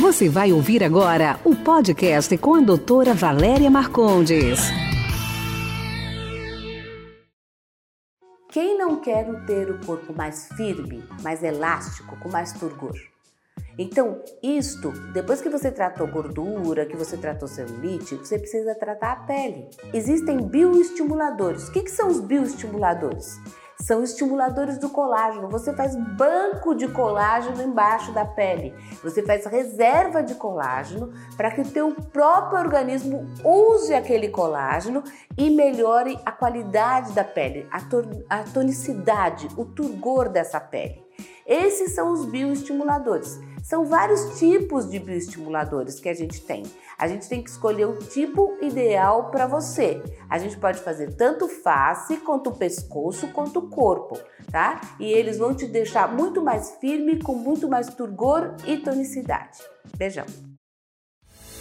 Você vai ouvir agora o podcast com a doutora Valéria Marcondes. Quem não quer ter o corpo mais firme, mais elástico, com mais turgor? Então, isto, depois que você tratou gordura, que você tratou celulite, você precisa tratar a pele. Existem bioestimuladores. O que, que são os bioestimuladores? São estimuladores do colágeno. Você faz banco de colágeno embaixo da pele. Você faz reserva de colágeno para que o teu próprio organismo use aquele colágeno e melhore a qualidade da pele, a, tonicidade, o turgor dessa pele. Esses são os bioestimuladores. São vários tipos de bioestimuladores que a gente tem. A gente tem que escolher o tipo ideal para você. A gente pode fazer tanto face, quanto pescoço, quanto o corpo, tá? E eles vão te deixar muito mais firme, com muito mais turgor e tonicidade. Beijão!